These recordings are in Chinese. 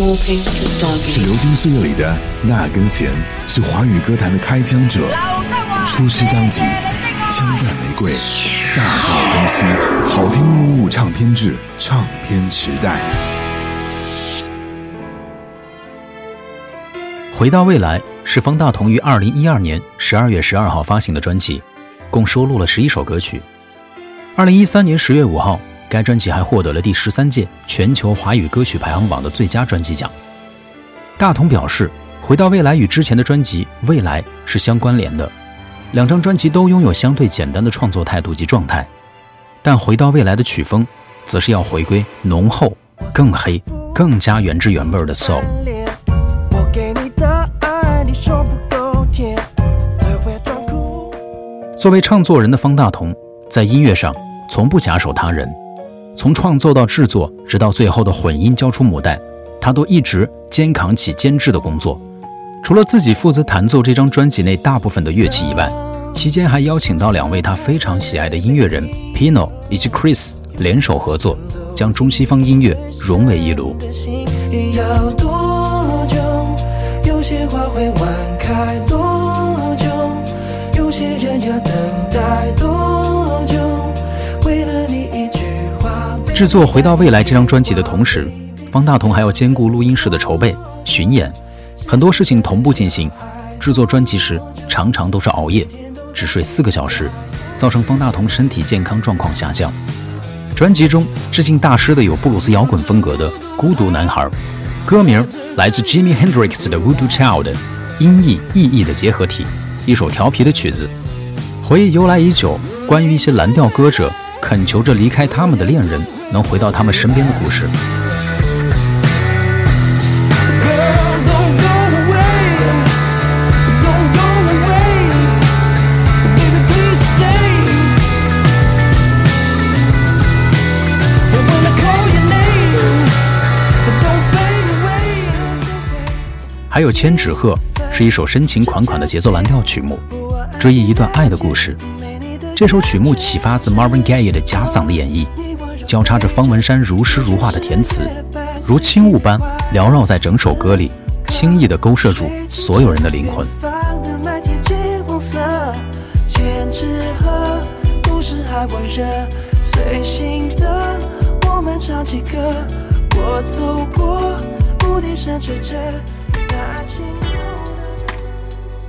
是流金岁月里的那根弦，是华语歌坛的开枪者。出师当即，枪弹玫瑰，大道东西，好听录入唱片制，唱片时代。回到未来是方大同于二零一二年十二月十二号发行的专辑，共收录了十一首歌曲。二零一三年十月五号，该专辑还获得了第十三届全球华语歌曲排行榜的最佳专辑奖。大同表示，回到未来与之前的专辑《未来》是相关联的。两张专辑都拥有相对简单的创作态度及状态，但回到未来的曲风，则是要回归浓厚、更黑、更加原汁原味的 soul。作为唱作人的方大同，在音乐上从不假手他人，从创作到制作，直到最后的混音交出母带，他都一直肩扛起监制的工作。除了自己负责弹奏这张专辑内大部分的乐器以外，期间还邀请到两位他非常喜爱的音乐人 Pino 以及 Chris 联手合作，将中西方音乐融为一炉。等待制作《回到未来》这张专辑的同时，方大同还要兼顾录音室的筹备、巡演。很多事情同步进行，制作专辑时常常都是熬夜，只睡四个小时，造成方大同身体健康状况下降。专辑中致敬大师的有布鲁斯摇滚风格的《孤独男孩》，歌名来自 Jimi Hendrix 的《Voodoo Child》，音译意义的结合体，一首调皮的曲子，回忆由来已久，关于一些蓝调歌者恳求着离开他们的恋人能回到他们身边的故事。还有《千纸鹤》是一首深情款款的节奏蓝调曲目，追忆一段爱的故事。这首曲目启发自 Marvin Gaye 的假嗓的演绎，交叉着方文山如诗如画的填词，如轻雾般缭绕在整首歌里，轻易地勾射住所有人的灵魂。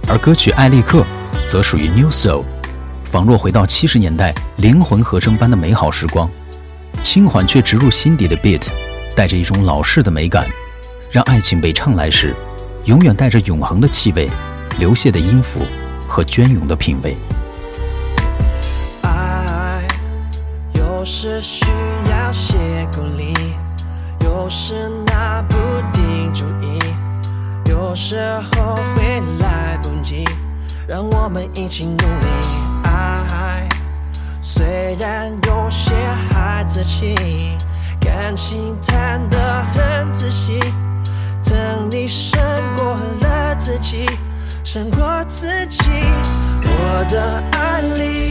而歌曲《艾利克》则属于 New Soul，仿若回到七十年代灵魂合声般的美好时光，轻缓却植入心底的 beat，带着一种老式的美感，让爱情被唱来时，永远带着永恒的气味，流泻的音符和隽永的品味。爱有时需要些鼓励，有时拿不定主意，有时候会来不及，让我们一起努力。虽然有些孩子气，感情谈得很仔细，等你胜过了自己，胜过自己，我的爱里